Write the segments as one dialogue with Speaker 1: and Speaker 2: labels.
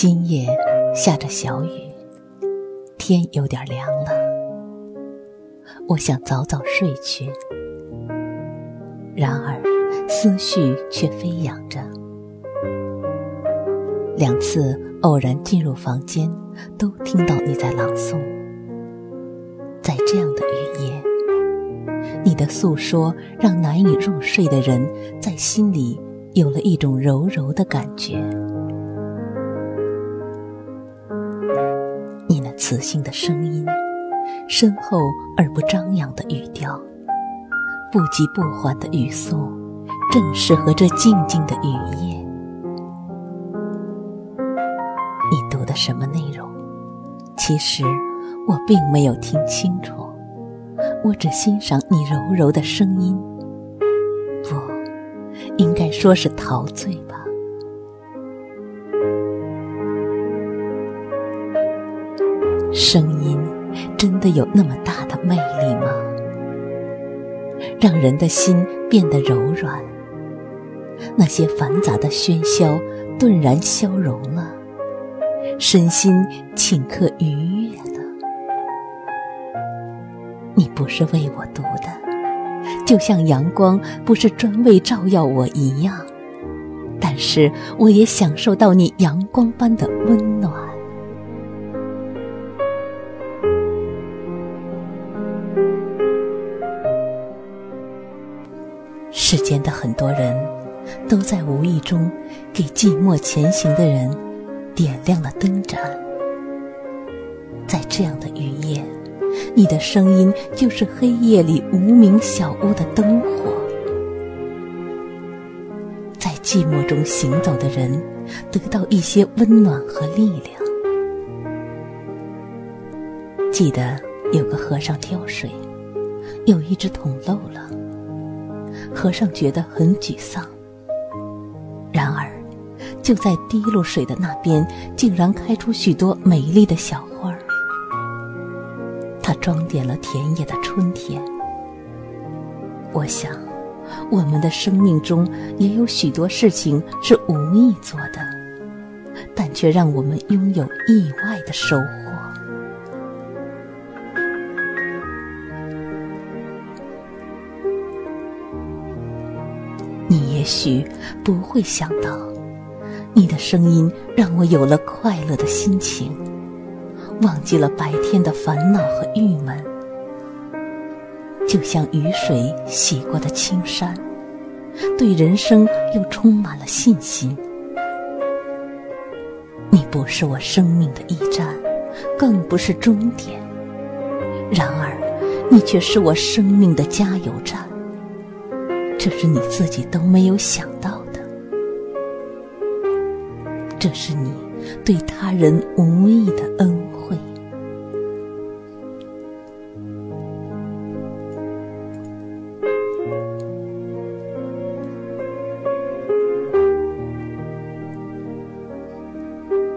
Speaker 1: 今夜下着小雨，天有点凉了。我想早早睡去，然而思绪却飞扬着。两次偶然进入房间，都听到你在朗诵。在这样的雨夜，你的诉说让难以入睡的人在心里有了一种柔柔的感觉。磁性的声音，深厚而不张扬的语调，不急不缓的语速，正适合这静静的雨夜。你读的什么内容？其实我并没有听清楚，我只欣赏你柔柔的声音。不，应该说是陶醉声音真的有那么大的魅力吗？让人的心变得柔软，那些繁杂的喧嚣顿然消融了，身心顷刻愉悦了。你不是为我读的，就像阳光不是专为照耀我一样，但是我也享受到你阳光般的温暖。间的很多人，都在无意中给寂寞前行的人点亮了灯盏。在这样的雨夜，你的声音就是黑夜里无名小屋的灯火。在寂寞中行走的人，得到一些温暖和力量。记得有个和尚挑水，有一只桶漏了。和尚觉得很沮丧。然而，就在滴落水的那边，竟然开出许多美丽的小花儿。它装点了田野的春天。我想，我们的生命中也有许多事情是无意做的，但却让我们拥有意外的收获。许不会想到，你的声音让我有了快乐的心情，忘记了白天的烦恼和郁闷，就像雨水洗过的青山，对人生又充满了信心。你不是我生命的驿站，更不是终点，然而，你却是我生命的加油站。这是你自己都没有想到的，这是你对他人无意的恩惠。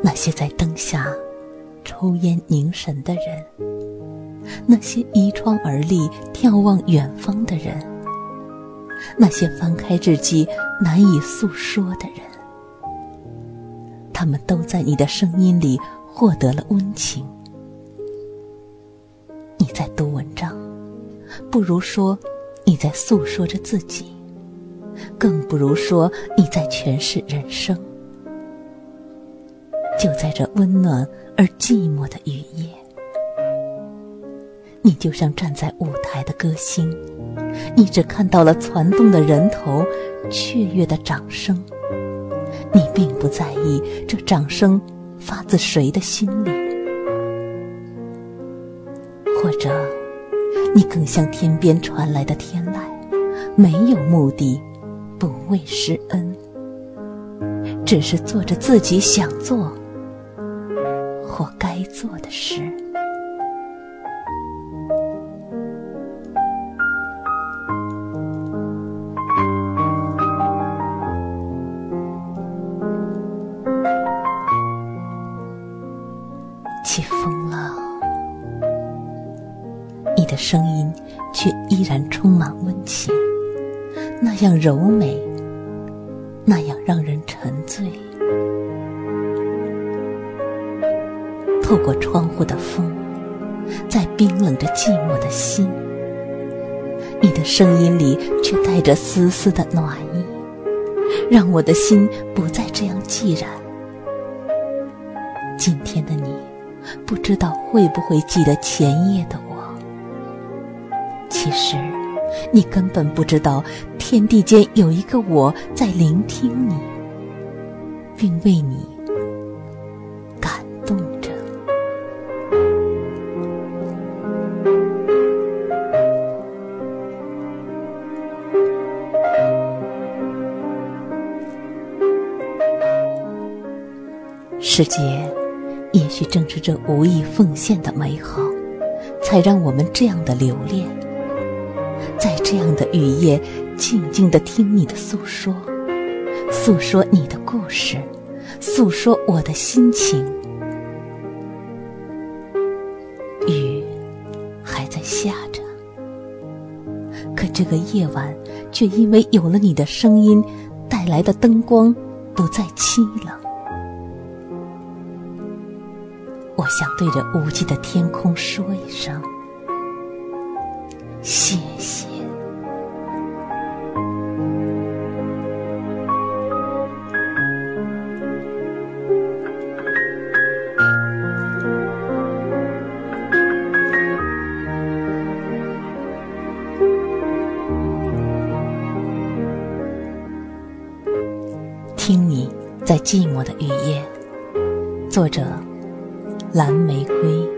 Speaker 1: 那些在灯下抽烟凝神的人，那些倚窗而立眺望远方的人。那些翻开日记难以诉说的人，他们都在你的声音里获得了温情。你在读文章，不如说你在诉说着自己，更不如说你在诠释人生。就在这温暖而寂寞的雨夜，你就像站在舞台的歌星。你只看到了攒动的人头，雀跃的掌声。你并不在意这掌声发自谁的心里，或者，你更像天边传来的天籁，没有目的，不为施恩，只是做着自己想做或该做的事。声音却依然充满温情，那样柔美，那样让人沉醉。透过窗户的风，在冰冷着寂寞的心，你的声音里却带着丝丝的暖意，让我的心不再这样寂然。今天的你。不知道会不会记得前夜的我？其实，你根本不知道，天地间有一个我在聆听你，并为你感动着。世界。也许正是这无意奉献的美好，才让我们这样的留恋，在这样的雨夜，静静的听你的诉说，诉说你的故事，诉说我的心情。雨还在下着，可这个夜晚却因为有了你的声音带来的灯光，不再凄冷。我想对着无际的天空说一声谢谢。听你在寂寞的雨夜，作者。蓝玫瑰。